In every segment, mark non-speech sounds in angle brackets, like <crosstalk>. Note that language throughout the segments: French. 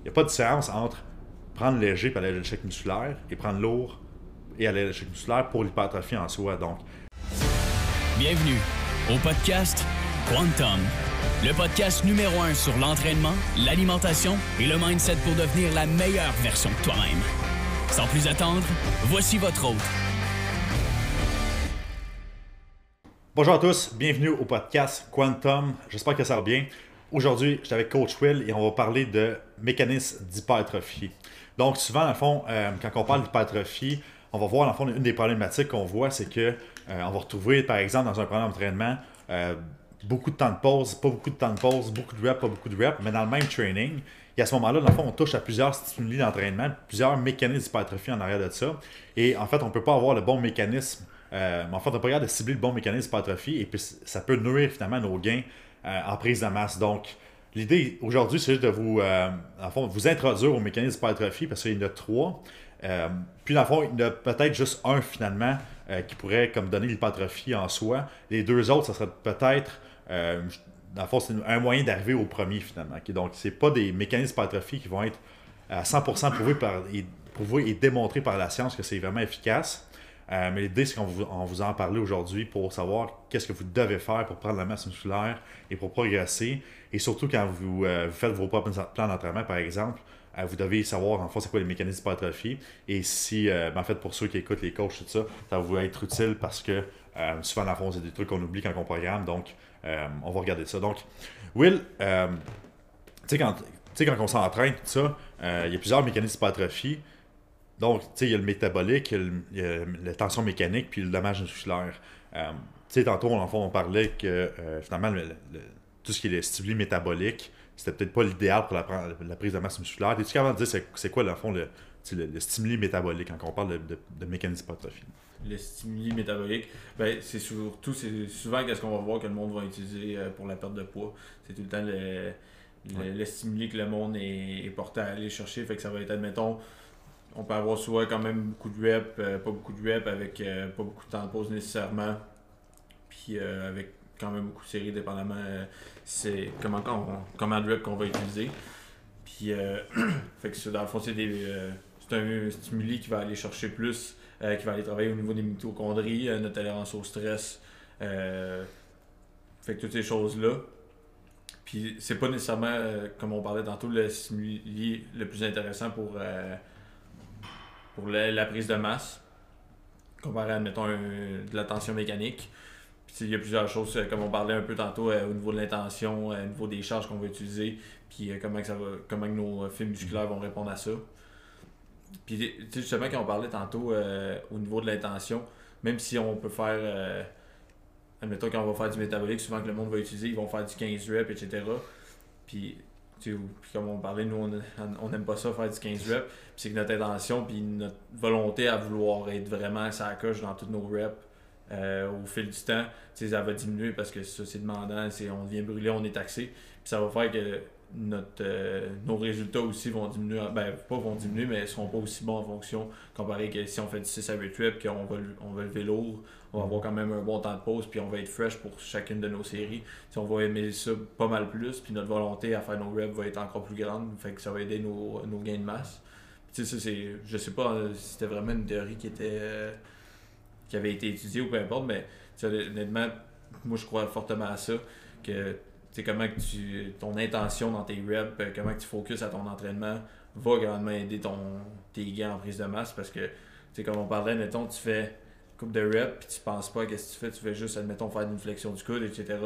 Il n'y a pas de différence entre prendre léger pour aller à l'échec musculaire et prendre lourd et aller à l'échec musculaire pour l'hypertrophie en soi. Donc, Bienvenue au podcast Quantum, le podcast numéro un sur l'entraînement, l'alimentation et le mindset pour devenir la meilleure version de toi-même. Sans plus attendre, voici votre hôte, Bonjour à tous, bienvenue au podcast Quantum. J'espère que ça va bien. Aujourd'hui, je suis avec Coach Will et on va parler de mécanismes d'hypertrophie. Donc, souvent, le fond, euh, quand on parle d'hypertrophie, on va voir, le fond, une des problématiques qu'on voit, c'est que euh, on va retrouver, par exemple, dans un programme d'entraînement, euh, beaucoup de temps de pause, pas beaucoup de temps de pause, beaucoup de reps, pas beaucoup de reps, mais dans le même training. Et à ce moment-là, dans le fond, on touche à plusieurs stimuli d'entraînement, plusieurs mécanismes d'hypertrophie en arrière de ça. Et en fait, on ne peut pas avoir le bon mécanisme en fait, on n'a pas de cibler le bon mécanisme d'hypertrophie et puis ça peut nourrir finalement nos gains euh, en prise de masse. Donc, l'idée aujourd'hui, c'est juste de vous, euh, en fond, vous introduire au mécanisme d'hypertrophie parce qu'il y en a trois. puis, dans le fond, il y en a peut-être juste un finalement qui pourrait comme donner l'hypertrophie en soi. Les deux autres, ça serait peut-être, dans le fond, c'est un moyen d'arriver au premier finalement. Donc, ce pas des mécanismes d'hypertrophie qui vont être à 100% prouvés, par, prouvés et démontrés par la science que c'est vraiment efficace. Euh, mais l'idée, c'est qu'on vous, vous en parler aujourd'hui pour savoir qu'est-ce que vous devez faire pour prendre la masse musculaire et pour progresser. Et surtout, quand vous, euh, faites vos propres plans d'entraînement, par exemple, euh, vous devez savoir en fait c'est quoi les mécanismes d'hypertrophie. Et si, ben, en fait, pour ceux qui écoutent les coachs, tout ça, ça va vous être utile parce que souvent, dans le fond, c'est des trucs qu'on oublie quand on programme. Donc, on va regarder ça. Donc, Will, tu sais, quand, quand on s'entraîne, tout ça, il y a plusieurs mécanismes d'hypertrophie. Donc, tu sais, il y a le métabolique, il y a, la tension mécanique, puis le dommage musculaire. Euh, tu sais, tantôt, en fond, on parlait que euh, finalement, tout ce qui est le stimuli métabolique, c'était peut-être pas l'idéal pour la, prise de masse musculaire. Es-tu capable de dire c'est quoi, dans le fond, le, le, stimuli métabolique quand on parle de, de, mécanisme d'hypertrophie? Le stimuli métabolique, ben, c'est surtout, c'est souvent qu'est-ce qu'on va voir que le monde va utiliser euh, pour la perte de poids. C'est tout le temps le, le, stimuli que le monde est, est, porté à aller chercher. Fait que ça va être, admettons, on peut avoir soit quand même beaucoup de reps, euh, pas beaucoup de reps avec euh, pas beaucoup de temps de pause nécessairement. Puis euh, avec quand même beaucoup de séries, dépendamment c'est comment, comment de qu'on va utiliser. Puis <clears throat> fait que dans le fond, c'est un stimuli qui va aller chercher plus, qui va aller travailler au niveau des mitochondries, notre tolérance au stress. fait toutes ces choses-là. Puis c'est pas nécessairement, comme on parlait tantôt, le stimuli le plus intéressant pour pour la, prise de masse, comparé à, mettons, de la tension mécanique. Puis, il y a plusieurs choses, euh, comme on parlait un peu tantôt, euh, au niveau de l'intention, euh, au niveau des charges qu'on va utiliser, puis comment, ça va, comment nos fils musculaires vont répondre à ça. Puis, justement, quand on parlait tantôt au niveau de l'intention, même si on peut faire, admettons, quand on va faire du métabolique, souvent que le monde va utiliser, ils vont faire du 15 reps, etc. Puis, puis comme on parlait, nous, on n'aime pas ça faire du 15 reps. C'est que notre intention, puis notre volonté à vouloir être vraiment ça coche dans tous nos reps euh, au fil du temps, ça va diminuer parce que ça, c'est demandant, on devient brûlé, on est taxé. Puis ça va faire que notre, euh, nos résultats aussi vont diminuer. Ben, pas vont diminuer, mais ne seront pas aussi bons en fonction, comparé que si on fait du 6 à 8 reps, qu'on va, on va lever lourd, on va avoir quand même un bon temps de pause, puis on va être fresh pour chacune de nos séries. Si on va aimer ça pas mal plus, puis notre volonté à faire nos reps va être encore plus grande, fait que ça va aider nos, nos gains de masse. Tu sais, c'est, je sais pas si c'était vraiment une théorie qui était euh, qui avait été étudiée ou peu importe, mais honnêtement, moi je crois fortement à ça, que c'est comment que tu ton intention dans tes reps, euh, comment que tu focuses à ton entraînement va grandement aider ton, tes gains en prise de masse parce que, tu comme on parlait, mettons, tu fais coupe de reps puis tu penses pas à ce que tu fais, tu fais juste, admettons, faire une flexion du coude, etc.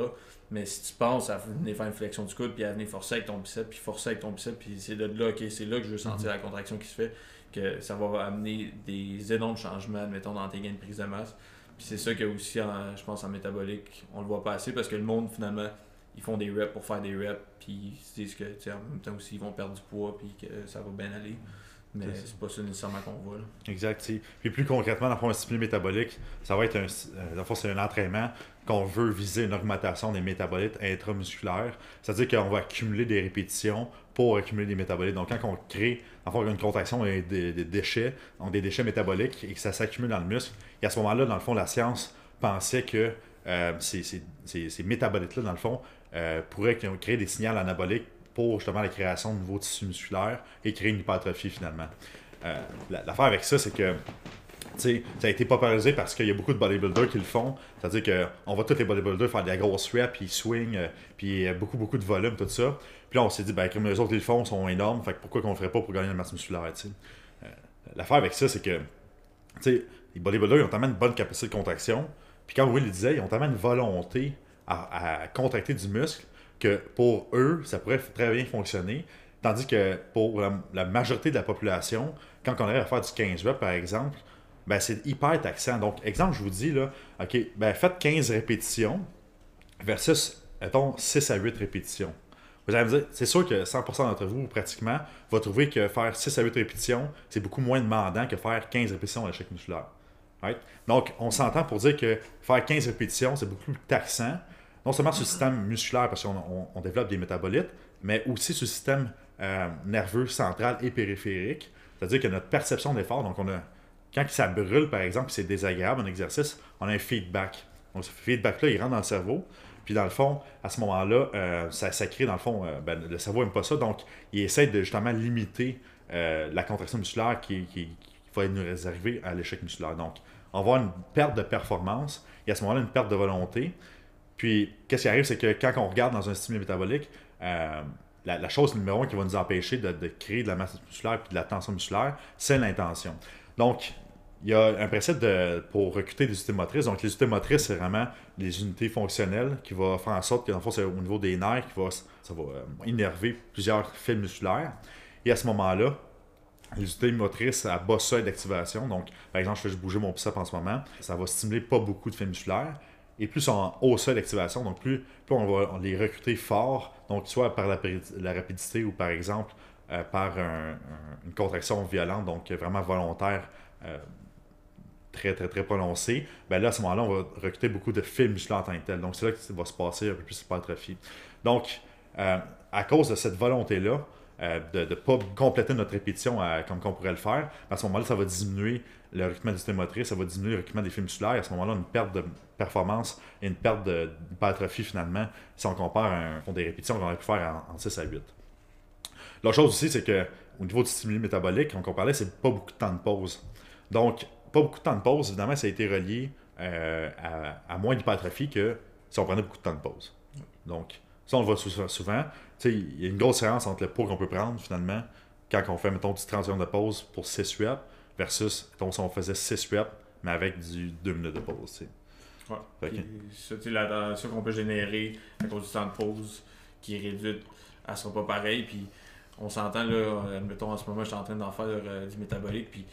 Mais si tu penses à venir faire une flexion du coude puis à venir forcer avec ton biceps, puis forcer avec ton biceps, puis c'est de là, ok, c'est là que je veux sentir mhm. la contraction qui se fait, que ça va amener des énormes changements, mettons, dans tes gains de prise de masse. Puis c'est ça que aussi, je pense, en métabolique, on le voit pas assez parce que le monde, finalement, ils font des reps pour faire des reps, puis ils se disent que, en même temps aussi, ils vont perdre du poids, puis que ça va bien aller. Mais c'est pas ça nécessairement qu'on voit. Exact. Puis plus concrètement, dans le fond, un stimuli métabolique, ça va être un, euh, c'est un entraînement qu'on veut viser une augmentation des métabolites intramusculaires. C'est-à-dire qu'on va accumuler des répétitions pour accumuler des métabolites. Donc, quand on crée, en une contraction et des, déchets, donc des déchets métaboliques, et que ça s'accumule dans le muscle, et à ce moment-là, dans le fond, la science pensait que euh, ces, ces, ces métabolites-là, dans le fond, euh, pourraient créer des signaux anaboliques pour justement la création de nouveaux tissus musculaires et créer une hypertrophie finalement. Euh, l'affaire avec ça, c'est que ça a été popularisé parce qu'il y a beaucoup de bodybuilders qui le font. C'est-à-dire qu'on voit tous les bodybuilders faire des grosses reps, puis ils swing, euh, puis beaucoup, beaucoup de volume, tout ça. Puis là, on s'est dit, ben, comme les autres ils le font, sont énormes, fait pourquoi qu'on ne ferait pas pour gagner la masse musculaire, euh, L'affaire avec ça, c'est que, les bodybuilders, ils ont tellement une bonne capacité de contraction. Puis comme Will le disait, ils ont tellement une volonté à, contracter du muscle que pour eux, ça pourrait très bien fonctionner. Tandis que pour la, majorité de la population, quand on arrive à faire du 15 reps, par exemple, ben, c'est hyper taxant. Donc, exemple, je vous dis, là, OK, ben, faites 15 répétitions versus, mettons, 6 à 8 répétitions. Vous allez me dire, c'est sûr que 100% d'entre vous, pratiquement, va trouver que faire 6 à 8 répétitions, c'est beaucoup moins demandant que faire 15 répétitions à l'échec musculaire. Donc, on s'entend pour dire que faire 15 répétitions, c'est beaucoup plus taxant, non seulement sur le système musculaire, parce qu'on développe des métabolites, mais aussi sur le système euh, nerveux central et périphérique. C'est-à-dire que notre perception d'effort, donc on a, quand ça brûle, par exemple, c'est désagréable, un exercice, on a un feedback. Donc, ce feedback-là, il rentre dans le cerveau. Puis, dans le fond, à ce moment-là, euh, ça, crée, dans le fond, euh, ben, le cerveau n'aime pas ça. Donc, il essaie de justement limiter la contraction musculaire qui, qui, va nous réserver à l'échec musculaire. Donc, on va avoir une perte de performance et à ce moment-là, une perte de volonté. Puis, qu'est-ce qui arrive, c'est que quand on regarde dans un stimuli métabolique, euh, la, chose numéro un qui va nous empêcher de, créer de la masse musculaire et de la tension musculaire, c'est l'intention. Donc, il y a un principe pour recruter des unités motrices. Donc, les unités motrices, c'est vraiment les unités fonctionnelles qui vont faire en sorte que, dans le fond, c'est au niveau des nerfs qui va, ça va euh, innerver plusieurs fils musculaires. Et à ce moment-là, les unités motrices à bas seuil d'activation. Donc, par exemple, je fais bouger mon biceps en ce moment. Ça va stimuler pas beaucoup de fils musculaires. Et plus en haut seuil d'activation, donc plus, on va les recruter fort, donc soit par la, rapidité ou par exemple euh, par une contraction violente, donc vraiment volontaire, euh, très très très prononcée, ben là à ce moment-là, on va recruter beaucoup de musculaires en tant que tel. Donc c'est là que va se passer un peu plus. Donc, euh, à cause de cette volonté-là, euh, de ne pas compléter notre répétition comme on pourrait le faire. À ce moment-là, ça va diminuer le recrutement du système motrice, ça va diminuer le recrutement des fils musculaires. À ce moment-là, une perte de performance et une perte d'hypertrophie finalement, si on compare un, des répétitions qu'on aurait pu faire en, 6 à 8. L'autre chose aussi, c'est que au niveau du stimuli métabolique, on parlait, c'est pas beaucoup de temps de pause. Donc, pas beaucoup de temps de pause, évidemment, ça a été relié euh, à, moins d'hypertrophie que si on prenait beaucoup de temps de pause. Donc, ça, on le voit souvent il y a une grosse différence entre le poids qu'on peut prendre finalement quand on fait, mettons, du 30 secondes de pause pour 6 reps versus si on faisait 6 reps mais avec du 2 minutes de pause. Ouais. ça, la tension qu'on peut générer à cause du temps de pause qui est réduite, elle sera pas pareille. Puis on s'entend là, admettons en ce moment, je suis en train d'en faire euh, du métabolique. Puis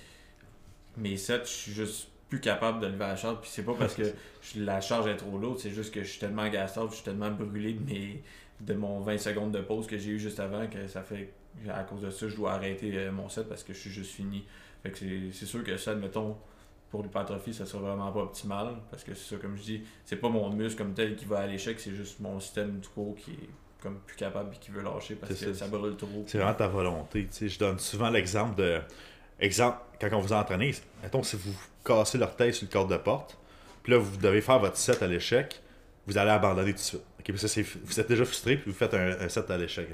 mes sets, je suis juste plus capable de lever la charge. Puis c'est pas parce que <laughs> la charge est trop lourde, c'est juste que je suis tellement agaçable, je suis tellement brûlé de mes, de mon 20 secondes de pause que j'ai eu juste avant que ça fait à cause de ça je dois arrêter euh, mon set parce que je suis juste fini. Fait que c'est sûr que ça, admettons, pour l'hypertrophie, ça sera vraiment pas optimal parce que c'est ça, comme je dis, c'est pas mon muscle comme tel qui va à l'échec, c'est juste mon système du coup qui est comme plus capable et qui veut lâcher parce que ça, brûle trop. C'est vraiment ta volonté. Je donne souvent l'exemple de. Exemple, quand on vous entraîne, mettons si vous cassez l'orteil sur le corps de porte, puis là vous devez faire votre set à l'échec, vous allez abandonner tout de suite vous êtes déjà frustré puis vous faites un, set à l'échec.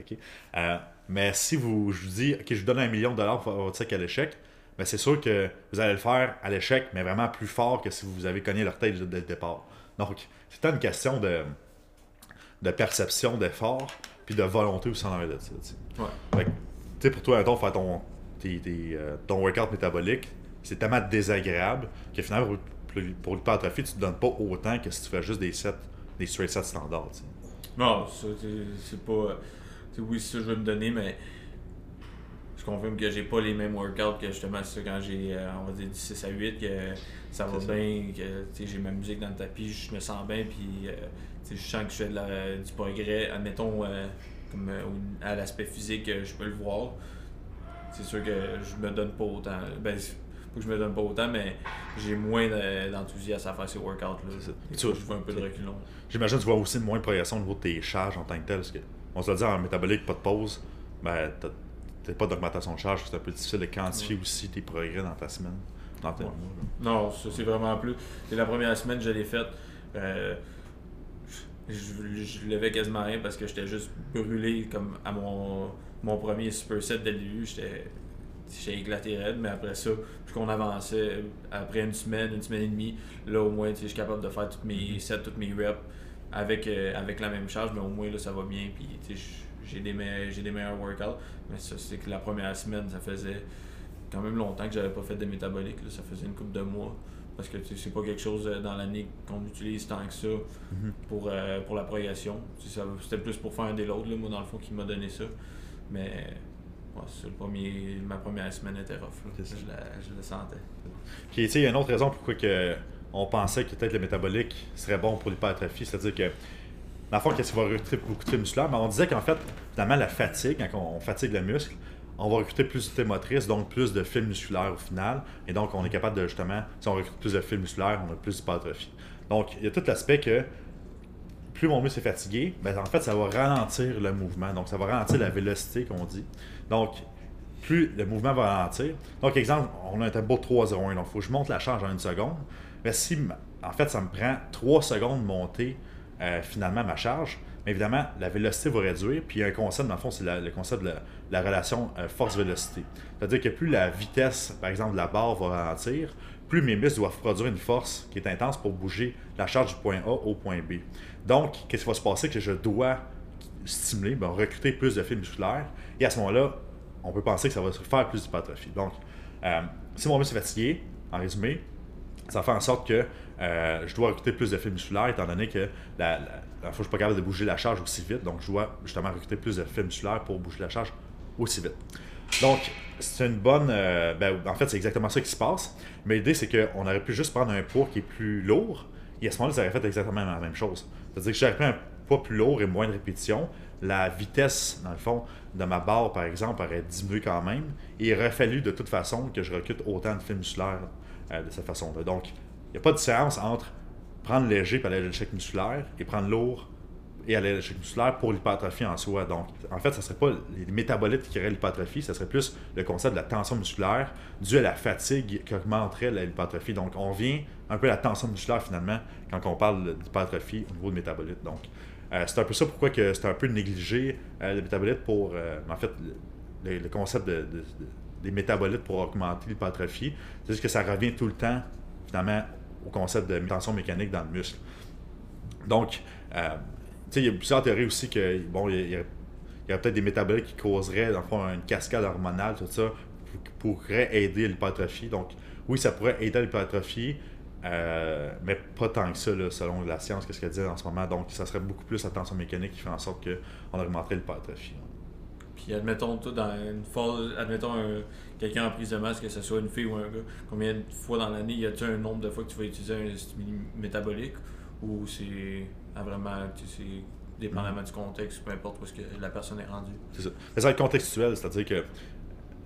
Euh, mais si vous, je vous dis, OK, je vous donne un million de dollars pour faire votre set à l'échec, ben c'est sûr que vous allez le faire à l'échec, mais vraiment plus fort que si vous avez cogné leur tête dès le départ. Donc, c'est une question de, de perception d'effort puis de volonté aussi en arrière de ça. Ouais. Fait, pour toi, faire ton, euh, ton workout métabolique, c'est tellement désagréable que finalement, pour, pour l'hypertrophie, tu ne te donnes pas autant que si tu fais juste des sets des straight sets standards. Non, ça, c'est pas. oui, c'est ça que je veux me donner, mais je confirme que j'ai pas les mêmes workouts que justement ça quand j'ai, euh, on va dire, du 6 à 8, que ça va bien, que j'ai ma musique dans le tapis, je me sens bien, puis euh, je sens que je fais de du progrès. Admettons, euh, comme à l'aspect physique, je peux le voir. C'est sûr que je me donne pas autant. Ben, que je me donne pas autant, mais j'ai moins d'enthousiasme à faire ces workouts-là. Tu je vois un peu de reculon. J'imagine que tu vois aussi moins de progression au niveau de tes charges en tant que tel. Parce que, on se le dit, en métabolique, pas de pause, ben, t'as pas d'augmentation de charge. C'est un peu difficile de quantifier aussi tes progrès dans ta semaine. Dans tes mois, non, c'est vraiment plus. C'est la première semaine que je l'ai faite. Euh, je, je levais quasiment rien parce que j'étais juste brûlé comme à mon, mon premier superset dès le début. J'étais j'ai éclaté raide, mais après ça, plus qu'on avançait, après une semaine, une semaine et demie, là au moins, je suis capable de faire toutes mes sets, toutes mes reps avec, euh, avec la même charge, mais au moins là, ça va bien, puis j'ai des, des meilleurs workouts. Mais ça, c'est que la première semaine, ça faisait quand même longtemps que j'avais pas fait de métabolique, ça faisait une couple de mois. Parce que c'est pas quelque chose euh, dans l'année qu'on utilise tant que ça mm-hmm. pour, euh, pour la progression. C'était plus pour faire un déload, moi, dans le fond, qui m'a donné ça. Mais le premier, ma première semaine était rough. Je, le sentais. Puis, il y a une autre raison pourquoi que on pensait que peut-être le métabolique serait bon pour l'hypertrophie. C'est-à-dire que, dans le fond, qu'est-ce va recruter beaucoup de musculaires? Mais on disait qu'en fait, finalement, la fatigue, quand on fatigue le muscle, on va recruter plus de motrice, donc plus de fibres musculaires au final. Et donc, on est capable de justement, si on recrute plus de fibres musculaires, on a plus d'hypertrophie. Donc, il y a tout l'aspect que plus mon muscle est fatigué, ben, en fait, ça va ralentir le mouvement. Donc, ça va ralentir la vélocité qu'on dit. Donc, plus le mouvement va ralentir. Donc, exemple, on a un tempo 3-0-1. Donc, il faut que je monte la charge en une seconde. Mais si, en fait, ça me prend 3 secondes de monter euh, finalement ma charge, mais évidemment, la vélocité va réduire. Puis, il y a un concept, dans le fond, c'est le concept de la, relation euh, force-vélocité. C'est-à-dire que plus la vitesse, par exemple, de la barre va ralentir, plus mes muscles doivent produire une force qui est intense pour bouger la charge du point A au point B. Donc, qu'est-ce qui va se passer? Que je dois stimuler, ben, recruter plus de fibres musculaires. Et à ce moment-là, on peut penser que ça va se faire plus d'hypertrophie. Donc, euh, si mon muscle est fatigué, en résumé, ça fait en sorte que euh, je dois recruter plus de fibres musculaires, étant donné que la, la, je suis pas capable de bouger la charge aussi vite. Donc, je dois justement recruter plus de fibres musculaires pour bouger la charge aussi vite. Donc, c'est une bonne. Euh, ben, en fait, c'est exactement ça qui se passe. Mais l'idée, c'est qu'on aurait pu juste prendre un poids qui est plus lourd. Et à ce moment-là, ça aurait fait exactement la même chose. C'est-à-dire que j'aurais pris un poids plus lourd et moins de répétitions. La vitesse, dans le fond, de ma barre, par exemple, aurait diminué quand même. Et il aurait fallu de toute façon que je recrute autant de fibres musculaires euh, de cette façon-là. Donc, il n'y a pas de différence entre prendre léger pour aller à l'échec musculaire et prendre lourd et à l'échec musculaire pour l'hypertrophie en soi. Donc, en fait, ce ne serait pas les métabolites qui créeraient l'hypertrophie, ce serait plus le concept de la tension musculaire dû à la fatigue qui augmenterait l'hypertrophie. Donc, on vient un peu à la tension musculaire finalement quand on parle d'hypertrophie au niveau de métabolites. Donc, euh, c'est un peu ça pourquoi c'est un peu négligé euh, le métabolite pour, euh, en fait, le, concept des métabolites pour augmenter l'hypertrophie. C'est juste que ça revient tout le temps finalement au concept de tension mécanique dans le muscle. Donc, il y a plusieurs théories aussi que, bon, il y, a, peut-être des métabolites qui causeraient, une cascade hormonale, tout ça, qui pourrait aider l'hypertrophie. Donc, oui, ça pourrait aider l'hypertrophie, euh, mais pas tant que ça, selon la science, qu'est-ce qu'elle dit en ce moment. Donc, ça serait beaucoup plus la tension mécanique qui fait en sorte qu'on augmenterait l'hypertrophie. Puis, admettons, toi, dans une fois, admettons quelqu'un en prise de masse, que ce soit une fille ou un gars, combien de fois dans l'année y a-t-il un nombre de fois que tu vas utiliser un stimuli métabolique ou c'est vraiment, c'est dépendamment du contexte, peu importe où ce que la personne est rendue. C'est ça. Mais ça va être contextuel, c'est-à-dire que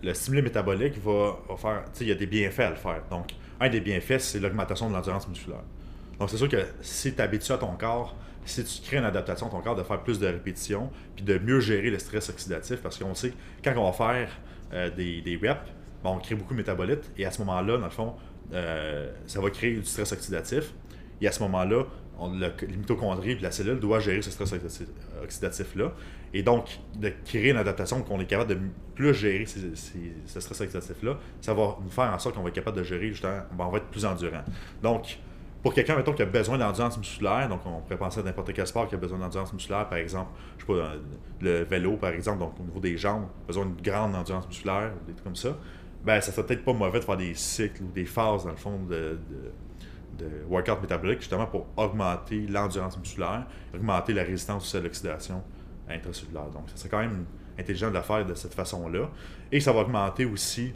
le stimuli métabolique va, faire, tu sais, il y a des bienfaits à le faire. Donc, un des bienfaits, c'est l'augmentation de l'endurance musculaire. Donc, c'est sûr que si tu habitues à ton corps, si tu crées une adaptation à ton corps de faire plus de répétitions, puis de mieux gérer le stress oxydatif, parce qu'on sait que quand on va faire euh, des, des reps, on crée beaucoup de métabolites, et à ce moment-là, dans le fond, euh, ça va créer du stress oxydatif. Et à ce moment-là, les mitochondries et la cellule doivent gérer ce stress oxydatif-là. Et donc, de créer une adaptation qu'on est capable de plus gérer ce stress oxydatif-là, ça va nous faire en sorte qu'on va être capable de gérer, justement, on va être plus endurant. Donc, pour quelqu'un, mettons, qui a besoin d'endurance musculaire, donc on pourrait penser à n'importe quel sport qui a besoin d'endurance musculaire, par exemple, je sais pas, le vélo, par exemple, donc au niveau des jambes, besoin d'une grande endurance musculaire, des trucs comme ça, ben ça serait peut-être pas mauvais de faire des cycles ou des phases, dans le fond, de workout métabolique justement pour augmenter l'endurance musculaire, augmenter la résistance à l'oxydation intracellulaire. Donc, c'est quand même intelligent de le faire de cette façon-là. Et ça va augmenter aussi,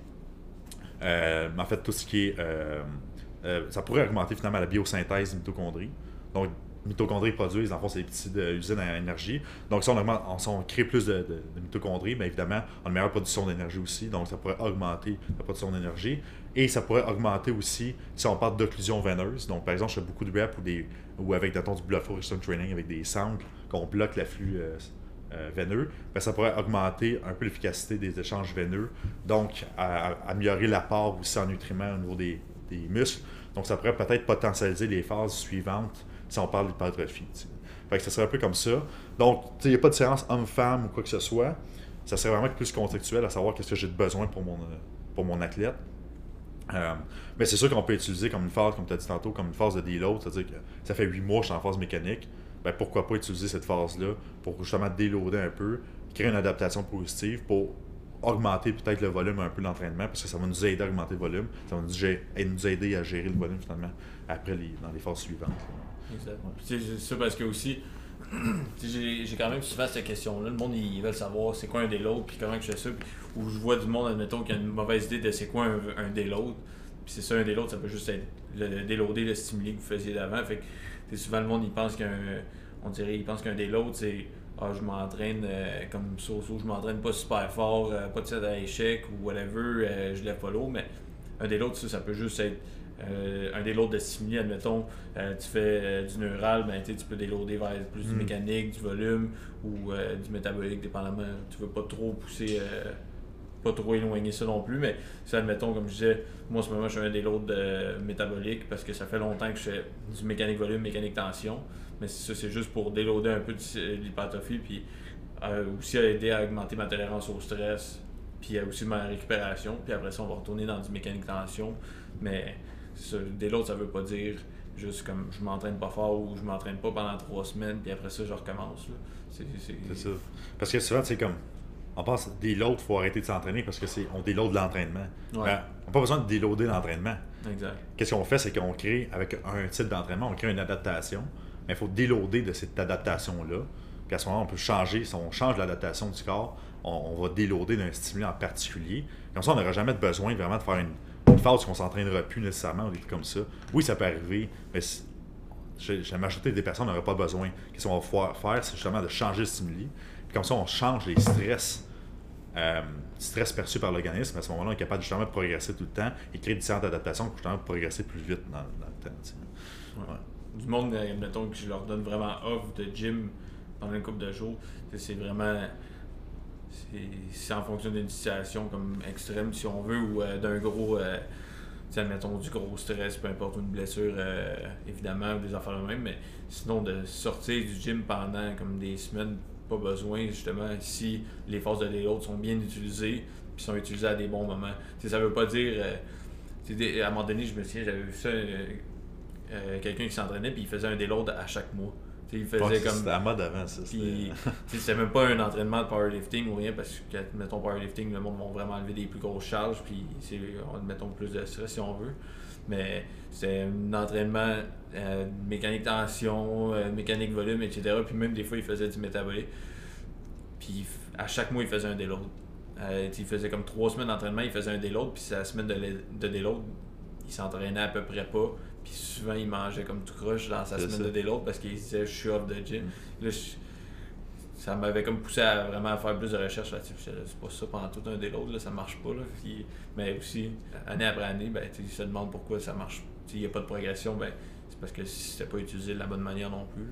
euh, en fait, tout ce qui est. Euh, euh, ça pourrait augmenter finalement la biosynthèse des mitochondries. Donc, mitochondries produisent, en fait, c'est des petites usines à énergie. Donc, si on, augmente, on, crée plus de, mitochondries, bien évidemment, on a une meilleure production d'énergie aussi. Donc, ça pourrait augmenter la production d'énergie. Et ça pourrait augmenter aussi si on parle d'occlusion veineuse. Donc, par exemple, je fais beaucoup de reps ou, des, ou avec du flow training, avec des sangles, qu'on bloque l'afflux euh, euh, veineux, ben, ça pourrait augmenter un peu l'efficacité des échanges veineux. Donc, améliorer l'apport aussi en nutriments au niveau des, muscles. Donc, ça pourrait peut-être potentialiser les phases suivantes si on parle d'hypertrophie. Fait que ça serait un peu comme ça. Donc, il n'y a pas de séance homme-femme ou quoi que ce soit. Ça serait vraiment plus contextuel à savoir qu'est-ce que j'ai de besoin pour mon, euh, pour mon athlète. Euh, mais c'est sûr qu'on peut utiliser comme une phase, comme tu as dit tantôt, comme une phase de deload, c'est-à-dire que ça fait 8 mois que je suis en phase mécanique. Ben, pourquoi pas utiliser cette phase-là pour justement déloader un peu, créer une adaptation positive pour augmenter peut-être le volume un peu d'entraînement, parce que ça va nous aider à augmenter le volume, ça va nous aider à gérer le volume finalement après les, dans les phases suivantes. C'est ça parce que aussi, j'ai quand même souvent cette question-là. Le monde, ils veulent savoir c'est quoi un déload, puis comment je fais ça. Ou je vois du monde, admettons, qui a une mauvaise idée de c'est quoi un, un déload. Puis c'est ça, un déload, ça peut juste être le, déloader, le stimuler que vous faisiez d'avant. Fait que souvent, le monde, il pense qu'un. On dirait, il pense qu'un déload, c'est. Ah, je m'entraîne euh, comme Soso, je m'entraîne pas super fort, euh, pas de set à échec ou whatever, euh, je lève pas l'eau, mais un déload, ça, ça peut juste être euh, un déload de stimuli, admettons, euh, tu fais euh, du neural, ben, tu peux déloader vers plus du mm. mécanique, du volume ou du métabolique, dépendamment. Tu veux pas trop pousser, pas trop éloigner ça non plus, mais si, admettons, comme je disais, moi en ce moment, je fais un déload de métabolique parce que ça fait longtemps que je fais du mécanique-volume, mécanique-tension. Mais ça, c'est juste pour déloader un peu de l'hypertrophie, puis aussi aider à augmenter ma tolérance au stress, puis aussi ma récupération. Puis après ça, on va retourner dans du mécanique-tension. Mais Dès l'autre, ça veut pas dire juste comme je m'entraîne pas fort ou je m'entraîne pas pendant trois semaines, puis après ça, je recommence. C'est ça. Parce que souvent, c'est comme. On pense des loads, il faut arrêter de s'entraîner parce que c'est on déload l'entraînement. Ouais. Ben, on n'a pas besoin de déloader l'entraînement. Exact. Qu'est-ce qu'on fait, c'est qu'on crée, avec un type d'entraînement, on crée une adaptation, mais il faut déloader de cette adaptation-là. Puis à ce moment, on peut changer, si on change l'adaptation du corps, on, va déloader d'un stimulant en particulier. Comme ça, on n'aura jamais besoin vraiment de faire une une phase qu'on s'entraînera plus nécessairement, ou des trucs comme ça. Oui, ça peut arriver, mais la majorité des personnes n'auraient pas besoin. Ce qu'on va faire, c'est justement de changer le stimuli. Puis comme ça, on change les stress, euh, stress perçus par l'organisme. À ce moment-là, on est capable justement de progresser tout le temps et créer différentes adaptations pour justement progresser plus vite dans, le temps. Du monde, euh, mettons que je leur donne vraiment off de gym pendant une couple de jours, c'est vraiment c'est en fonction d'une situation comme extrême, si on veut, ou euh, d'un gros, euh, du gros stress, peu importe, une blessure, euh, évidemment, ou des affaires de même, mais sinon, de sortir du gym pendant comme des semaines, pas besoin, justement, si les forces de déload sont bien utilisées, puis sont utilisées à des bons moments. T'sais, ça veut pas dire. à un moment donné, je me souviens, j'avais vu ça, quelqu'un qui s'entraînait, puis il faisait un déload à chaque mois il faisait comme. C'était la mode avant, ça. <laughs> c'était même pas un entraînement de powerlifting ou rien, parce que, mettons, powerlifting, le monde va vraiment enlever des plus grosses charges, puis c'est, mettons, plus de stress si on veut. Mais c'est un entraînement euh, mécanique tension, euh, mécanique volume, etc. Puis même des fois, il faisait du métabolique. Puis à chaque mois, il faisait un déload. Euh, il faisait comme trois semaines d'entraînement, il faisait un déload, puis sa semaine de, de déload, il s'entraînait à peu près pas. Puis souvent, il mangeait comme tout croche dans sa semaine de déload parce qu'il disait je suis off de gym. Mm. Là, ça m'avait comme poussé à vraiment faire plus de recherches là-dessus. C'est pas ça pendant tout un déload, là, ça marche pas. Là. mais aussi, année après année, ben, il se demande pourquoi ça marche. S'il n'y a pas de progression, ben, c'est parce que c'était pas utilisé de la bonne manière non plus.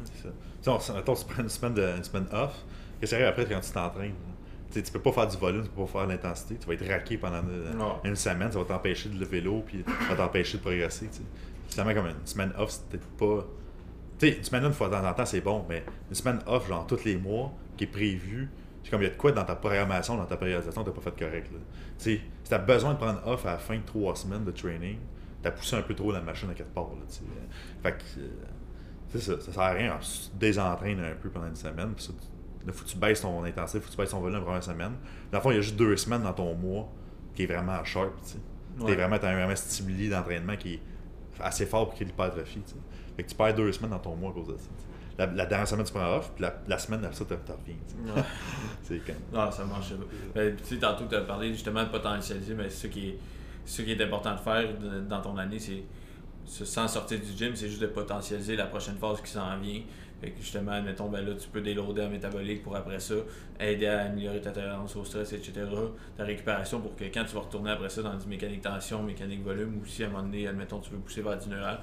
Ça. Attends, tu prends une semaine, de, une semaine off. Qu'est-ce qui arrive après quand tu t'entraînes? Tu tu peux pas faire du volume, tu peux pas faire l'intensité. Tu vas être raqué pendant une, semaine, ça va t'empêcher de lever l'eau, puis ça va t'empêcher de progresser finalement, comme une semaine off, c'est peut-être pas. Tu sais, une semaine une fois de temps en temps, c'est bon, mais une semaine off, genre tous les mois, qui est prévue, c'est comme il y a de quoi dans ta programmation, dans ta périodisation, t'as pas fait correct. Tu sais, si t'as besoin de prendre off à la fin de trois semaines de training, t'as poussé un peu trop la machine à quatre parts. Là, fait que. Euh, c'est ça, ça sert à rien. Tu te désentraînes un peu pendant une semaine, puis ça, faut que tu baisses ton intensité, faut que tu baisses ton volume la première semaine. Dans le fond, il y a juste deux semaines dans ton mois qui est vraiment sharp. Tu sais. Ouais. vraiment, t'as vraiment stimulé d'entraînement qui est assez fort pour qu'il y ait l'hypertrophie. Fait que tu perds deux semaines dans ton mois à cause de ça. La, la, dernière semaine, tu prends off, puis la, la semaine après ça, tu reviens. <laughs> c'est quand Non, ça marche pas. Ben, tu sais, tantôt, tu as parlé justement de potentialiser, mais ce qui est, ce qui est important de faire dans ton année, c'est sans sortir du gym, c'est juste de potentialiser la prochaine phase qui s'en vient. Fait que justement, admettons, ben là, tu peux déloader en métabolique pour après ça, aider à améliorer ta tolérance au stress, etc. Ta récupération pour que quand tu vas retourner après ça dans du mécanique tension, mécanique volume, ou si à un moment donné, admettons, tu veux pousser vers du neural,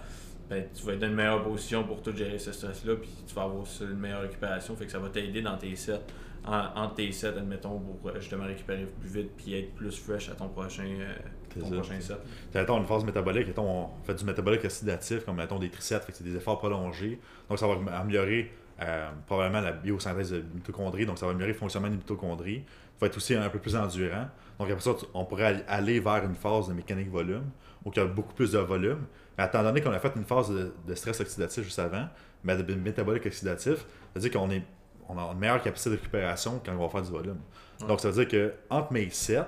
ben, tu vas être dans une meilleure position pour tout gérer ce stress-là, puis tu vas avoir une meilleure récupération. Fait que ça va t'aider dans tes sets, en, tes sets, admettons, pour euh, justement récupérer plus vite, puis être plus fresh à ton prochain. Euh, ton prochain set. Mettons une phase métabolique, on fait du métabolique oxydatif, comme mettons des que c'est des efforts prolongés. Donc ça va améliorer euh, probablement la biosynthèse de mitochondries, donc ça va améliorer le fonctionnement des mitochondries. Ça va être aussi un peu plus endurant. Donc après ça, on pourrait aller vers une phase de mécanique volume, où il y a beaucoup plus de volume. Mais étant donné qu'on a fait une phase de, stress oxydatif juste avant, mais de métabolique oxydatif, ça veut dire qu'on est on a une meilleure capacité de récupération quand on va faire du volume. Donc ça veut dire que entre mes 7,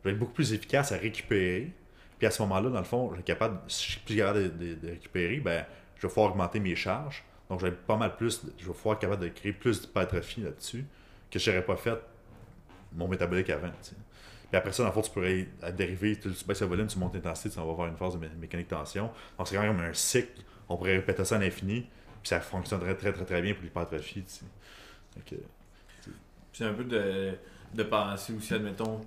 je vais être beaucoup plus efficace à récupérer. Puis à ce moment-là, dans le fond, je, capable, si je suis plus capable de, récupérer, ben, je vais pouvoir augmenter mes charges. Donc, je vais pas mal plus, je vais pouvoir être capable de créer plus d'hypertrophie là-dessus que je n'aurais pas fait mon métabolique avant. Puis après ça, dans le fond, tu pourrais dériver, tu baisses le volume, tu montes l'intensité, tu vas avoir une phase de mécanique tension. Donc, c'est quand même un cycle. On pourrait répéter ça à l'infini, puis ça fonctionnerait très, très, très bien pour l'hypertrophie. C'est un peu de, de penser aussi, admettons,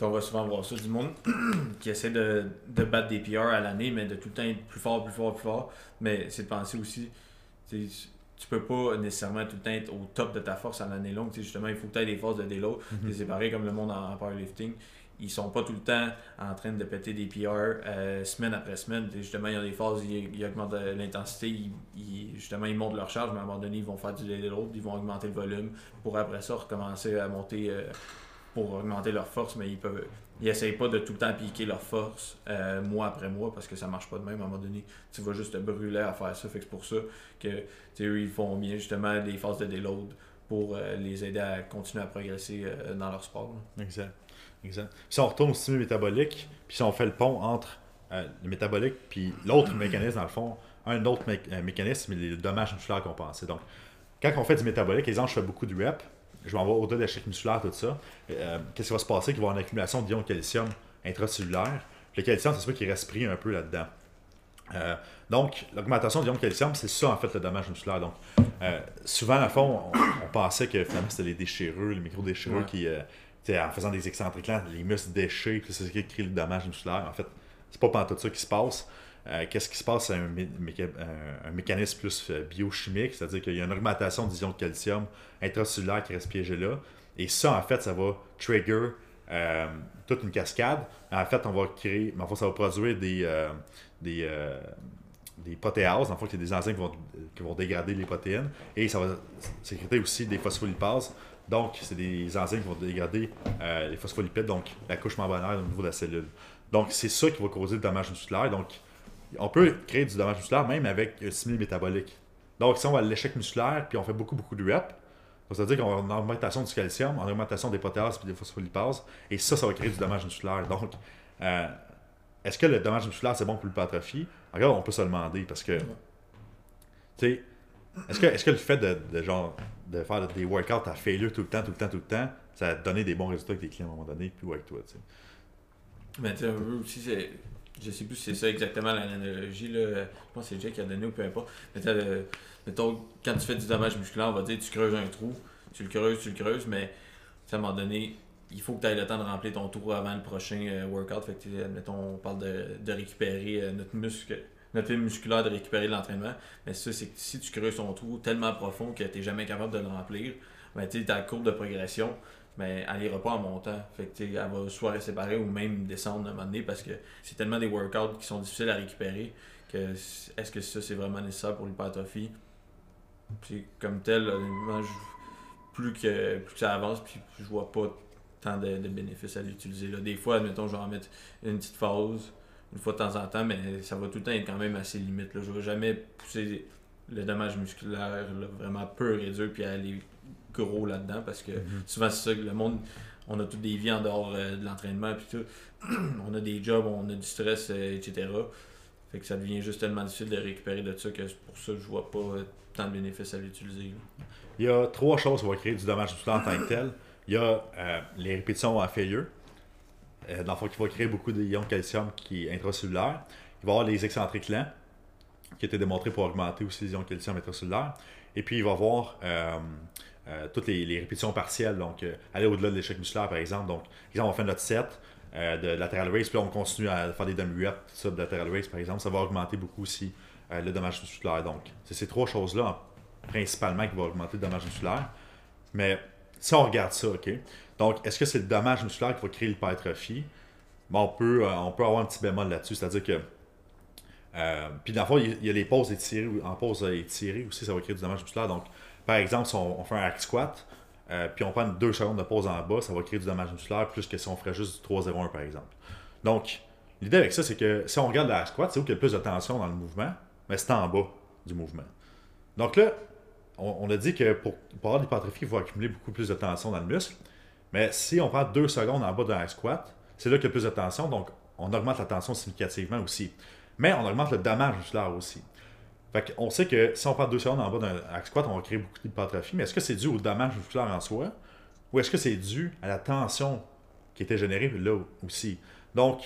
on va souvent voir ça du monde <clears throat> qui essaie de, de, battre des PR à l'année, mais de tout le temps être plus fort, plus fort, plus fort. Mais c'est de penser aussi, tu peux pas nécessairement tout le temps être au top de ta force à l'année longue. justement, il faut que tu aies des forces de déload. Mm C'est pareil comme le monde en, powerlifting. Ils sont pas tout le temps en train de péter des PR euh, semaine après semaine. justement, il y a des phases, ils, ils augmentent l'intensité, ils, justement, ils montent leur charge, mais à un moment donné, ils vont faire du déload, ils vont augmenter le volume pour après ça recommencer à monter. Euh, pour augmenter leur force, mais ils peuvent ils essayent pas de tout le temps piquer leur force euh, mois après mois parce que ça marche pas de même. À un moment donné, tu vas juste te brûler à faire ça. Fait que c'est pour ça que eux, ils font bien justement des phases de déload pour euh, les aider à continuer à progresser euh, dans leur sport. Exact. exact. Si on retourne au stimule métabolique, puis si on fait le pont entre le métabolique puis l'autre <clears throat> mécanisme, dans le fond, un autre mécanisme, c'est les dommages musculaires compensés. Donc, quand on fait du métabolique, exemple, je fais beaucoup de reps, je vais avoir au-delà de l'échec musculaire, tout ça. Euh, qu'est-ce qui va se passer? Il va y avoir une accumulation d'ions de calcium intracellulaire. Le calcium, c'est ça qui reste pris un peu là-dedans. Euh, donc, l'augmentation d'ions de calcium, c'est ça en fait le dommage musculaire. Donc, euh, souvent, à fond, on, pensait que finalement c'était les déchireux, les micro-déchireux qui, en faisant des excentriques, les muscles déchets, c'est ce qui crée le dommage musculaire. En fait, c'est pas tout ça qui se passe. Euh, qu'est-ce qui se passe? À un, mécanisme plus euh, biochimique, c'est-à-dire qu'il y a une augmentation d'ions de calcium intracellulaire qui reste piégé là. Et ça, en fait, ça va trigger euh, toute une cascade. En fait, on va créer, en fait, ça va produire des, des, des protéases. En fait, il y a des enzymes qui vont, qui vont dégrader les protéines. Et ça va sécréter aussi des phospholipases. Donc, c'est des enzymes qui vont dégrader les phospholipides, donc la couche membranaire au niveau de la cellule. Donc, c'est ça qui va causer le dommage musculaire. Donc, on peut créer du dommage musculaire même avec un simili métabolique. Donc, si on va à l'échec musculaire, puis on fait beaucoup, beaucoup de reps, ça veut dire qu'on a une augmentation du calcium, une augmentation des potassium et des phospholipases, et ça, ça va créer du dommage musculaire. Donc, euh, est-ce que le dommage musculaire, c'est bon pour l'hypertrophie? Regarde, on peut se le demander, parce que, tu sais, est-ce que, est que le fait de, genre, de faire des workouts à failure tout le temps, tout le temps, tout le temps, ça a donné des bons résultats avec tes clients à un moment donné, puis avec toi, tu sais? Mais tu sais, aussi, c'est je sais plus si c'est ça exactement l'analogie. Je pense que c'est Jake qui a donné ou peu importe. Mais mettons, quand tu fais du dommage musculaire, on va dire tu creuses un trou, tu le creuses, tu le creuses, mais à un moment donné, il faut que tu aies le temps de remplir ton trou avant le prochain euh, workout. Fait que, admettons, on parle de, de récupérer euh, notre muscle notre film musculaire de récupérer l'entraînement. Mais ça, c'est que si tu creuses ton trou tellement profond que tu n'es jamais capable de le remplir, ben, tu ta courbe de progression, mais elle n'ira pas en montant. Fait que, elle va soit rester séparer ou même descendre à un moment donné parce que c'est tellement des workouts qui sont difficiles à récupérer que est-ce que ça c'est vraiment nécessaire pour l'hypertrophie? Puis comme tel, plus, que, plus ça avance, puis je vois pas tant de, bénéfices à l'utiliser. Des fois, admettons, je vais en mettre une petite phase, une fois de temps en temps, mais ça va tout le temps être quand même assez limite. Là. Je vais jamais pousser le dommage musculaire vraiment peu réduire puis aller gros là-dedans parce que mhm. souvent c'est ça que le monde on a toutes des vies en dehors euh, de l'entraînement puis tout. <clears throat> On a des jobs on a du stress euh, etc fait que ça devient juste tellement difficile de récupérer de ça que pour ça je vois pas euh, tant de bénéfices à l'utiliser. Il y a trois choses qui vont créer du dommage musculaire en tant que tel. Il y a les répétitions à failure. Dans le fond qui va créer beaucoup d'ions de calcium qui est intracellulaire. Il va y avoir les excentriques lents qui étaient démontrés pour augmenter aussi les ions de calcium intracellulaire et puis il va y avoir euh, toutes les, répétitions partielles, donc euh, aller au-delà de l'échec musculaire par exemple. Donc, exemple, on fait notre set euh, de lateral raise, puis on continue à faire des dummy reps, ça, de lateral raise par exemple, ça va augmenter beaucoup aussi le dommage musculaire. Donc, c'est ces trois choses-là principalement qui vont augmenter le dommage musculaire. Mais si on regarde ça, OK, donc est-ce que c'est le dommage musculaire qui va créer l'hypertrophie? Bon, on, peut, on peut avoir un petit bémol là-dessus, c'est-à-dire que Euh, puis dans le fond, il y a les pauses étirées, en pause étirée aussi, ça va créer du dommage musculaire. Donc, par exemple, si on, fait un hack squat, euh, puis on prend deux secondes de pause en bas, ça va créer du dommage musculaire plus que si on ferait juste du 3-0-1 par exemple. Donc, l'idée avec ça, c'est que si on regarde hack squat, c'est où il y a plus de tension dans le mouvement, mais c'est en bas du mouvement. Donc là, on, a dit que pour, avoir de l'hypertrophie, il faut accumuler beaucoup plus de tension dans le muscle. Mais si on prend deux secondes en bas d'un squat, c'est là qu'il y a plus de tension, donc on augmente la tension significativement aussi. Mais on augmente le dommage musculaire aussi. Fait on sait que si on prend deux secondes en bas d'un squat, on va créer beaucoup d'hypertrophie. Mais est-ce que c'est dû au dommage musculaire en soi ou est-ce que c'est dû à la tension qui était générée là aussi? Donc,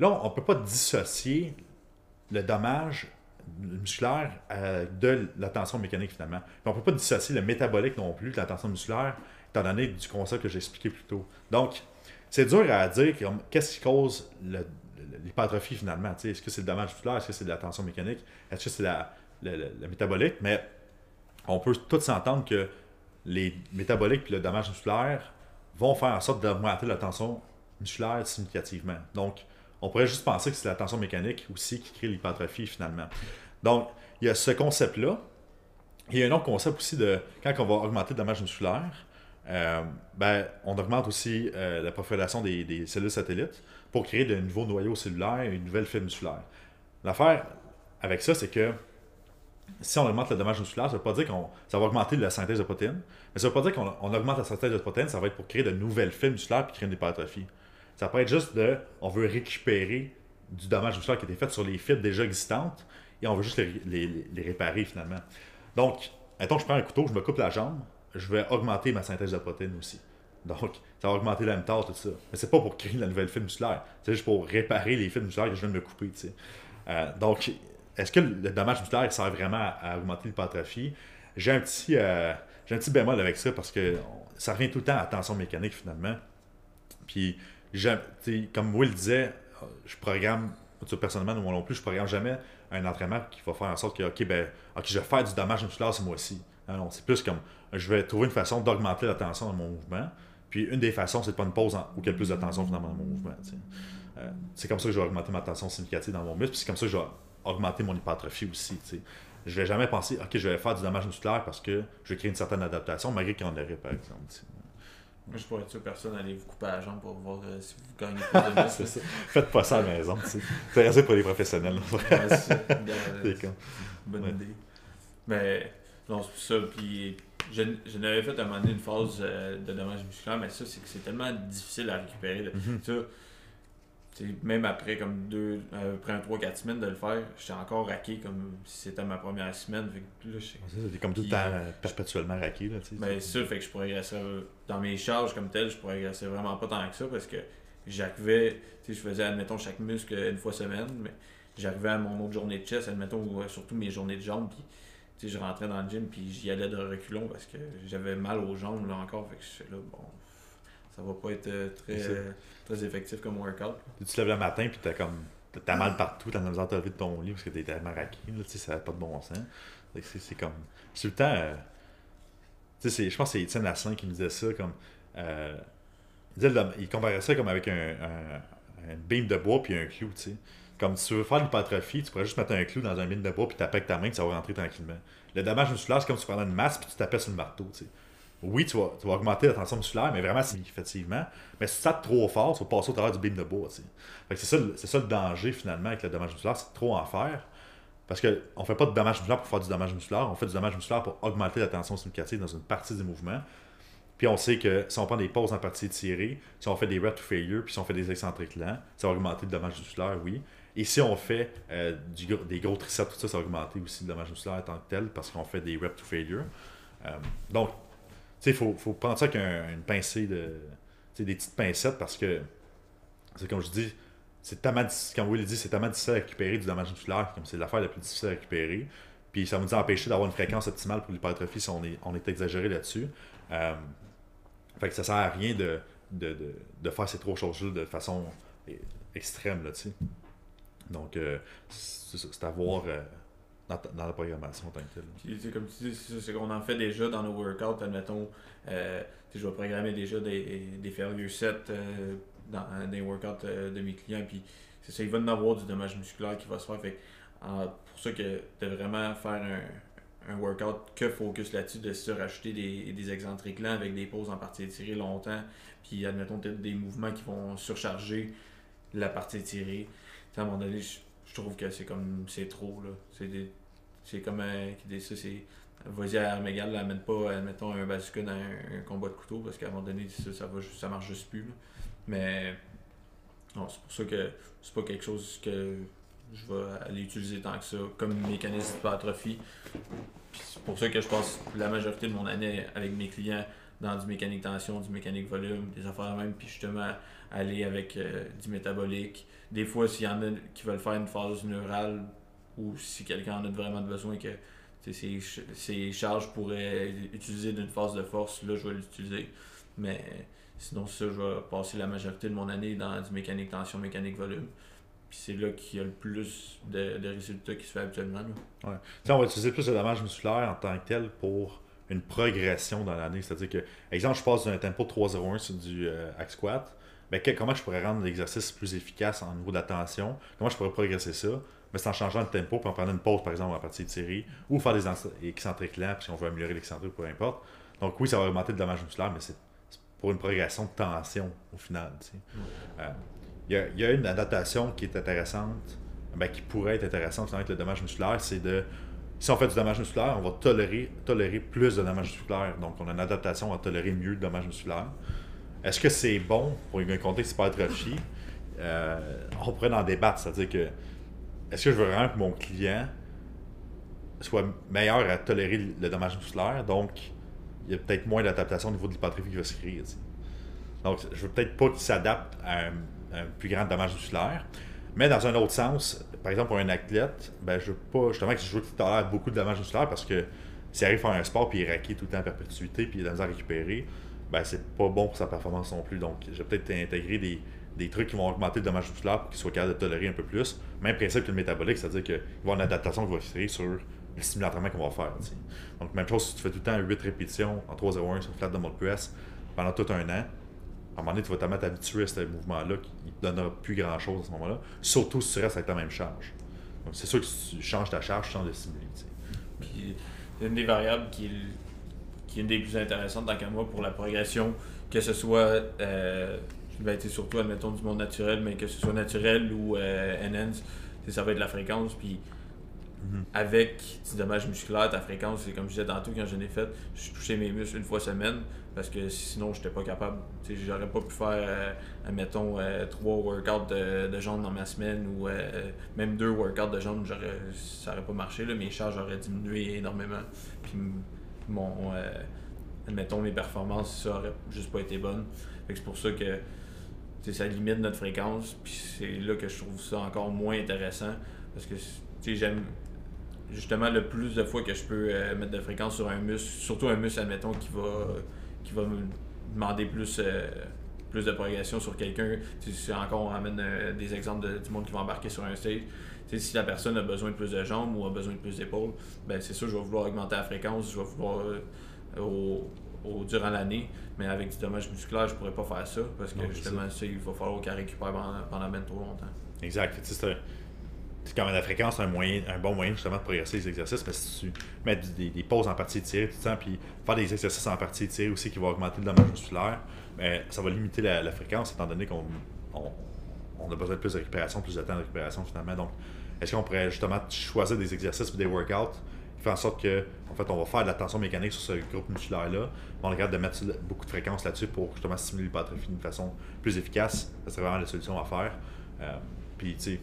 là, on ne peut pas dissocier le dommage musculaire euh, de la tension mécanique finalement. on ne peut pas dissocier le métabolique non plus de la tension musculaire, étant donné du concept que j'ai expliqué plus tôt. Donc, c'est dur à dire qu'est-ce qui cause l'hypertrophie finalement? Est-ce que c'est le dommage musculaire, est-ce que c'est de la tension mécanique, est-ce que c'est la, le, métabolique, mais on peut tous s'entendre que les métaboliques et le dommage musculaire vont faire en sorte d'augmenter la tension musculaire significativement. Donc, on pourrait juste penser que c'est la tension mécanique aussi qui crée l'hypertrophie finalement. Donc, il y a ce concept-là. Il y a un autre concept aussi de quand on va augmenter le dommage musculaire, euh, ben, on augmente aussi euh, la prolifération des, cellules satellites pour créer de nouveaux noyaux cellulaires et une nouvelle fibre musculaire. L'affaire avec ça, c'est que si on augmente le dommage musculaire, ça ne veut pas dire qu'on ça va augmenter la synthèse de protéines, mais ça ne veut pas dire qu'on augmente la synthèse de protéines, ça va être pour créer de nouvelles fibres musculaires et créer une hypertrophie. Ça peut être juste de, on veut récupérer du dommage musculaire qui a été fait sur les fibres déjà existantes et on veut juste les, réparer finalement. Donc, mettons, je prends un couteau, je me coupe la jambe, je vais augmenter ma synthèse de protéines aussi. Donc, ça va augmenter la mTOR, tout ça. Mais c'est pas pour créer la nouvelle fibre musculaire. C'est juste pour réparer les fibres musculaires que je viens de me couper. Euh, donc, est-ce que le dommage musculaire sert vraiment à, augmenter l'hypertrophie? J'ai un petit euh, j'ai un petit bémol avec ça parce que ça revient tout le temps à la tension mécanique finalement. Puis comme Will disait, je programme, personnellement, moi non plus, je programme jamais un entraînement qui va faire en sorte que, OK, ben, je vais faire du dommage musculaire ce mois-ci. Non, c'est plus comme, je vais trouver une façon d'augmenter la tension dans mon mouvement. Puis une des façons, c'est de pas une pause a plus de tension finalement dans mon mouvement. Euh, c'est comme ça que je vais augmenter ma tension significative dans mon muscle, puis c'est comme ça que je vais augmenter mon hypertrophie aussi. Je Je vais jamais penser, OK, je vais faire du dommage musculaire parce que je vais créer une certaine adaptation, malgré qu'il y en aurait, par exemple. Moi, je pourrais être personne aller vous couper la jambe pour voir euh, si vous gagnez <laughs> plus de muscle. ça. Faites pas ça à la maison. C'est resté pour les professionnels. c'est <laughs> Bonne idée. Mais non, c'est ça. Puis je, je n'avais fait à un moment donné une phase euh, de dommage musculaire, mais ça, c'est que c'est tellement difficile à récupérer. Même après comme deux, euh, après un 3-4 semaines de le faire, j'étais encore raqué comme si c'était ma première semaine. C'était comme tout le temps euh, perpétuellement raqué. Là, ben, c'est ça, fait que je progressais dans mes charges comme tel, je progressais vraiment pas tant que ça parce que j'arrivais, je faisais, admettons, chaque muscle une fois semaine, mais j'arrivais à mon autre journée de chest, admettons, surtout mes journées de jambes, puis je rentrais dans le gym, puis j'y allais de reculons parce que j'avais mal aux jambes là encore, fait que je là, bon, ça va pas être euh, très très effectif comme workout. Tu te lèves le matin puis t'as comme t'as mal partout, t'as besoin de te de ton lit parce que t'es tellement raqué, là, ça n'a pas de bon sens. C'est comme. C'est le temps. Euh, je pense que c'est Étienne Lassin qui me disait ça comme. Euh, il, comparait ça comme avec un, un, beam de bois puis un clou, tu sais. Comme si tu veux faire l'hypertrophie, tu pourrais juste mettre un clou dans un beam de bois puis taper avec ta main que ça va rentrer tranquillement. Le dommage musculaire, c'est comme si tu prenais une masse puis tu tapais sur le marteau, tu sais oui, tu vas, tu vas, augmenter la tension musculaire, mais vraiment significativement. Mais si ça trop fort, tu vas passer au travers du beam de bois. C'est ça, ça, le danger finalement avec le dommage musculaire, c'est trop en faire. Parce qu'on ne fait pas de dommage musculaire pour faire du dommage musculaire, on fait du dommage musculaire pour augmenter la tension significative dans une partie du mouvement. Puis on sait que si on prend des pauses en partie étirée, si on fait des reps to failure, puis si on fait des excentriques lents, ça va augmenter le dommage musculaire, oui. Et si on fait euh, des gros triceps, tout ça, ça va augmenter aussi le dommage musculaire en tant que tel, parce qu'on fait des reps to failure. Euh, donc, il faut, faut prendre ça avec une pincée de. des petites pincettes parce que, c'est comme je dis, c'est tellement, comme Will dit, c'est tellement à récupérer du dommage musculaire, comme c'est l'affaire la plus difficile à récupérer. Puis ça nous empêcher d'avoir une fréquence optimale pour l'hypertrophie si on est, on est exagéré là-dessus. Euh, fait que ça sert à rien de, de, de, faire ces trois choses-là de façon extrême, là, Donc, euh, c'est à voir. Euh, dans, la programmation tant que tel. comme tu dis, c'est qu'on en fait déjà dans nos workouts. Admettons, euh, je vais programmer déjà des, des failure sets euh, dans des workouts euh, de mes clients. Puis c'est ça, il va en avoir du dommage musculaire qui va se faire. Fait pour ça que de vraiment faire un, un workout que focus là-dessus, de se rajouter des, des excentriques avec des pauses en partie étirée longtemps, puis admettons peut-être des mouvements qui vont surcharger la partie étirée. à un moment donné, je, trouve que c'est comme c'est trop là. C'est c'est comme un, ça c'est vas-y égales, amène pas admettons un bazooka dans un, combat de couteau parce qu'à un moment donné ça, ça ça marche juste plus. Mais c'est pour ça que c'est pas quelque chose que je vais aller utiliser tant que ça comme mécanisme d'hypertrophie. C'est pour ça que je passe la majorité de mon année avec mes clients dans du mécanique tension, du mécanique volume, des affaires même, puis justement aller avec euh, du métabolique. Des fois, s'il y en a qui veulent faire une phase neurale ou si quelqu'un en a vraiment besoin que ses, charges pourraient utiliser d'une phase de force, là je vais l'utiliser. Mais sinon, ça, je vais passer la majorité de mon année dans du mécanique tension, mécanique volume. Puis c'est là qu'il y a le plus de, résultats qui se fait habituellement. Ouais. on va utiliser plus de dommages musculaires en tant que tel pour une progression dans l'année. C'est-à-dire que, exemple, je passe d'un tempo 3-0-1 sur du euh, hack squat. Ben, comment je pourrais rendre l'exercice plus efficace en niveau de la tension? Comment je pourrais progresser ça? Mais c'est en changeant de tempo, puis en prenant une pause, par exemple, en partie de série, ou faire des excentriques lents, si on veut améliorer l'excentrique, peu importe. Donc oui, ça va augmenter le dommage musculaire, mais c'est pour une progression de tension au final. Euh, il y, a une adaptation qui est intéressante, ben, qui pourrait être intéressante avec le dommage musculaire, c'est de si on fait du dommage musculaire, on va tolérer, tolérer plus de dommage musculaire. Donc, on a une adaptation à tolérer mieux le dommage musculaire. Est-ce que c'est bon? Pour un contexte hypertrophie? Euh, on pourrait en débattre. C'est-à-dire que, est-ce que je veux vraiment que mon client soit meilleur à tolérer le dommage musculaire? Donc, il y a peut-être moins d'adaptation au niveau de l'hypertrophie qui va se créer. Donc, je veux peut-être pas qu'il s'adapte à un, plus grand dommage musculaire. Mais dans un autre sens, par exemple, pour un athlète, ben, je veux pas, justement, que je veux qu'il tolère beaucoup de dommages musculaires parce que s'il arrive à faire un sport puis il est tout le temps en perpétuité puis il a de la à récupérer, ben, c'est pas bon pour sa performance non plus. Donc, je vais peut-être intégrer des, des, trucs qui vont augmenter le dommage musculaire pour qu'il soit capable de tolérer un peu plus. Même principe que le métabolique, c'est-à-dire qu'il va y avoir une adaptation qui va se sur le d'entraînement qu'on va faire. Donc, même chose si tu fais tout le temps 8 répétitions en 3-0-1 sur flat mode press pendant tout un an, à un moment donné, tu vas tellement t'habituer à ce mouvement-là qu'il ne te donnera plus grand-chose à ce moment-là. Surtout si tu restes avec ta même charge. Donc, c'est sûr que si tu changes ta charge, tu changes de. Puis, une des variables qui est, qui une des plus intéressantes dans le moi pour la progression, que ce soit, euh, ben, surtout, admettons, du monde naturel, mais que ce soit naturel ou euh, NNs, ça va être la fréquence. Puis, Mhm. Avec du dommage musculaire, ta fréquence, c'est comme je disais tantôt quand je l'ai fait, je touchais mes muscles une fois semaine parce que sinon j'étais pas capable. J'aurais pas pu faire, euh, admettons, euh, trois workouts de, jambes dans ma semaine ou euh, même deux workouts de jambes, ça aurait pas marché. Là, mes charges auraient diminué énormément. Puis mon, admettons, mes performances, ça aurait juste pas été bonne. C'est pour ça que ça limite notre fréquence. Puis c'est là que je trouve ça encore moins intéressant parce que j'aime justement le plus de fois que je peux euh, mettre de fréquence sur un muscle, surtout un muscle, admettons, qui va, qui va me demander plus, euh, plus de progression sur quelqu'un. Si encore on amène euh, des exemples de, du monde qui va embarquer sur un stage, si la personne a besoin de plus de jambes ou a besoin de plus d'épaules, ben c'est sûr, je vais vouloir augmenter la fréquence, je vais vouloir au, durant l'année, mais avec du dommage musculaire, je pourrais pas faire ça parce que justement, ça. il va falloir qu'elle récupère pendant, pendant même trop longtemps. Exact c'est quand même la fréquence, c'est un, moyen, un bon moyen justement de progresser les exercices, parce que si tu mets des, pauses en partie tirée tout le temps, puis faire des exercices en partie tirée aussi qui vont augmenter le dommage musculaire, ben, ça va limiter la, fréquence étant donné qu'on on, a besoin de plus de récupération, plus de temps de récupération finalement. Donc, est-ce qu'on pourrait justement choisir des exercices ou des workouts font en sorte que, en fait, on va faire de la tension mécanique sur ce groupe musculaire-là, on regarde de mettre beaucoup de fréquence là-dessus pour justement stimuler l'hypertrophie d'une façon plus efficace. Ça serait vraiment la solution à faire. Euh, puis, tu sais,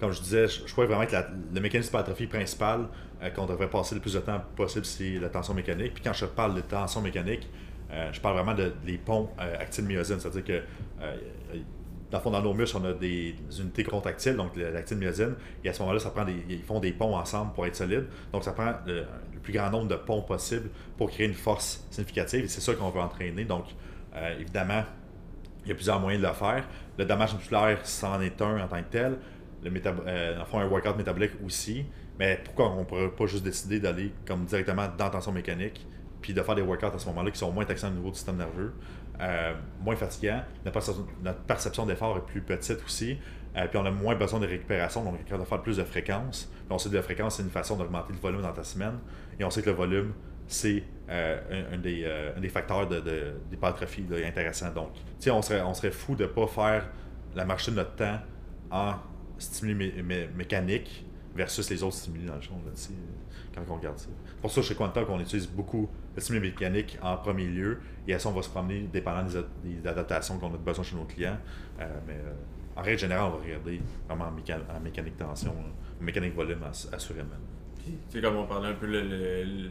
comme je disais, je, crois vraiment que le mécanisme d'hypertrophie principal euh, qu'on devrait passer le plus de temps possible, c'est la tension mécanique. Puis quand je parle de tension mécanique, euh, je parle vraiment de, des ponts euh, actine-myosine. C'est-à-dire que dans le fond, dans nos muscles, on a des unités contractiles, donc l'actine-myosine, et à ce moment-là, ça prend ils font des ponts ensemble pour être solides. Donc ça prend le, plus grand nombre de ponts possible pour créer une force significative, et c'est ça qu'on veut entraîner. Donc, évidemment, il y a plusieurs moyens de le faire. Le dommage musculaire, c'en est un en tant que tel le euh, un workout métabolique aussi. Mais pourquoi on ne pourrait pas juste décider d'aller comme directement dans la tension mécanique, puis de faire des workouts à ce moment-là qui sont moins taxants au niveau du système nerveux, euh, moins fatigants, notre perception, d'effort est plus petite aussi. Euh, puis on a moins besoin de récupération, donc on est de faire plus de fréquences. Puis on sait que la fréquence, c'est une façon d'augmenter le volume dans ta semaine. Et on sait que le volume, c'est euh, un, des, un, des, facteurs d'hypertrophie de, intéressant. Donc, on serait, on serait fou de ne pas faire la marche de notre temps en stimuli mécanique versus les autres stimuli dans le fond, quand on regarde ça. pour ça, chez Quantum, on utilise beaucoup le stimuli mécanique en premier lieu, et à ça, on va se promener dépendant des, adaptations qu'on a besoin chez nos clients. Euh, mais en règle générale, on va regarder vraiment en, mécanique tension, en mécanique volume, assurément. Puis, comme on parlait un peu le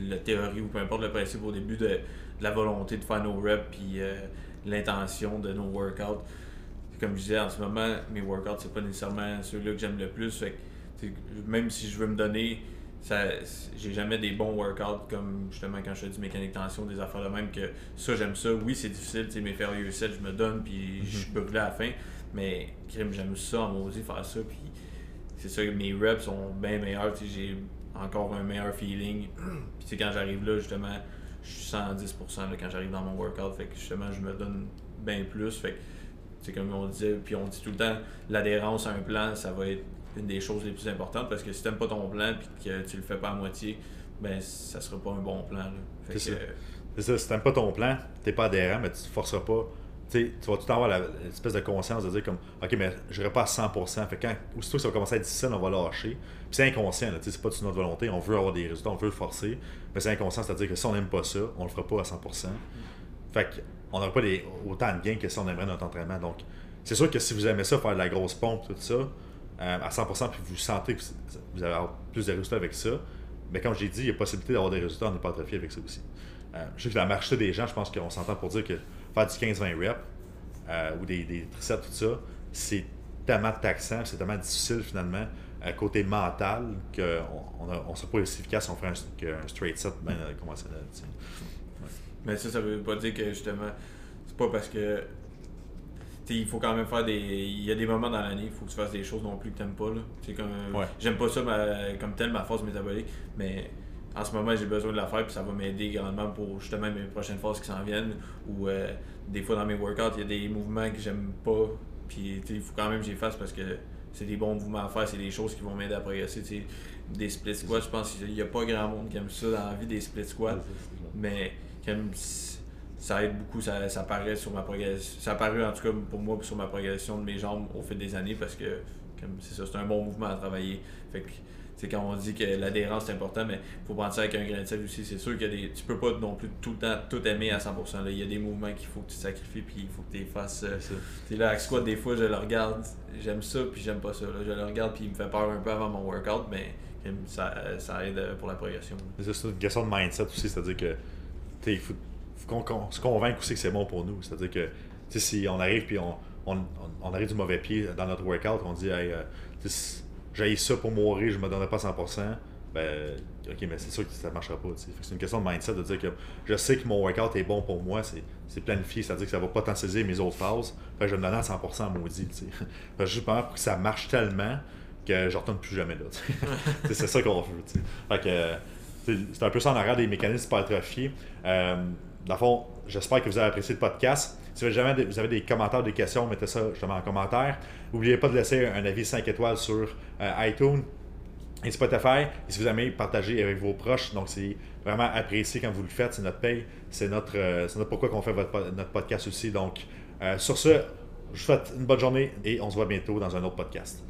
la théorie ou peu importe le principe au début de, la volonté de faire nos reps puis euh, l'intention de nos workouts. Comme je disais, en ce moment, mes workouts, c'est pas nécessairement ceux-là que j'aime le plus. même si je veux me donner, j'ai jamais des bons workouts comme justement quand je fais du mécanique tension, des affaires de même que ça, j'aime ça. Oui, c'est difficile, mes failure sets, je me donne puis je suis brûlé à la fin. Mais j'aime ça en maudit faire ça. Puis c'est ça, mes reps sont bien meilleurs. J'ai encore un meilleur feeling. <clears throat> Puis quand j'arrive là, justement, je suis 110% quand j'arrive dans mon workout. Fait que justement, je me donne bien plus. Fait que c'est comme on disait, puis on dit tout le temps, l'adhérence à un plan, ça va être une des choses les plus importantes parce que si t'aimes pas ton plan puis que tu le fais pas à moitié, ben ça sera pas un bon plan. C'est ça. Euh, ça. Si t'aimes pas ton plan, t'es pas adhérent, mais tu te forceras pas tu vas tout le temps avoir l'espèce de conscience de dire comme OK, mais je n'irai pas à 100%. Fait quand, aussitôt que ça va commencer à être difficile, on va lâcher. Puis c'est inconscient, c'est pas de notre volonté. On veut avoir des résultats, on veut le forcer. Mais c'est inconscient, c'est-à-dire que si on n'aime pas ça, on le fera pas à 100%. Fait qu'on n'aura pas autant de gains que si on aimerait notre entraînement. Donc, c'est sûr que si vous aimez ça, faire de la grosse pompe, tout ça, euh, à 100%, puis vous sentez que vous allez avoir plus de résultats avec ça, mais comme j'ai dit, il y a possibilité d'avoir des résultats en hypertrophie avec ça aussi. Euh, je sais que la marche des gens, je pense qu'on s'entend pour dire que faire du 15-20 reps euh, ou des, des triceps, tout ça, c'est tellement taxant, c'est tellement difficile finalement, à côté mental, qu'on ne on sera pas aussi efficace si on fait un, straight set, ben, euh, ça Mais ça, ça veut pas dire que justement, c'est pas parce que il faut quand même faire des. Il y a des moments dans l'année, il faut que tu fasses des choses non plus que tu n'aimes pas. Là. Comme, J'aime pas ça comme tel ma phase métabolique, mais en ce moment j'ai besoin de la faire puis ça va m'aider grandement pour justement mes prochaines phases qui s'en viennent. Ou euh, des fois dans mes workouts, il y a des mouvements que j'aime pas. Puis il faut quand même que j'y fasse parce que c'est des bons mouvements à faire, c'est des choses qui vont m'aider à progresser. des split squats, je pense qu'il n'y a pas grand monde qui aime ça dans la vie, des split squats. mais ça aide beaucoup, ça, ça paraît sur ma progression. Ça a en tout cas pour moi sur ma progression de mes jambes au fil des années parce que c'est ça, c'est un bon mouvement à travailler. Fait que c'est quand on dit que l'adhérence est important, mais il faut prendre ça avec un grain de sel aussi. C'est sûr que des, tu peux pas non plus tout le temps tout aimer à 100%. Là. Il y a des mouvements qu'il faut que tu sacrifies, puis il faut que tu les fasses. Euh, là, avec squat, des fois, je le regarde, j'aime ça, puis j'aime pas ça. Là. Je le regarde, puis il me fait peur un peu avant mon workout, mais ça, ça aide pour la progression. C'est une question de mindset aussi, c'est-à-dire que il faut, qu'on se convaincre aussi que c'est bon pour nous. C'est-à-dire que si on arrive, puis on, on, on, arrive du mauvais pied dans notre workout, on dit, hey, euh, j'ai ça pour mourir, je me donnerai pas 100%, ben, ok, mais c'est sûr que ça ne marchera pas. C'est une question de mindset de dire que je sais que mon workout est bon pour moi, c'est planifié, c'est-à-dire que ça va potentialiser mes autres phases. Je vais me donner à 100% maudit. <laughs> Juste pour que ça marche tellement que je retourne plus jamais là. <laughs> c'est ça qu'on veut. Fait que c'est un peu ça en arrière des mécanismes hypertrophiés. Euh, dans le fond, j'espère que vous avez apprécié le podcast. Si jamais vous avez des commentaires, des questions, mettez ça justement en commentaire. N'oubliez pas de laisser un avis 5 étoiles sur euh, iTunes et Spotify. Et si vous aimez, partagez avec vos proches. Donc, c'est vraiment apprécié quand vous le faites. C'est notre paye. C'est notre, euh, notre pourquoi qu'on fait notre podcast aussi. Donc, euh, sur ce, je vous souhaite une bonne journée et on se voit bientôt dans un autre podcast.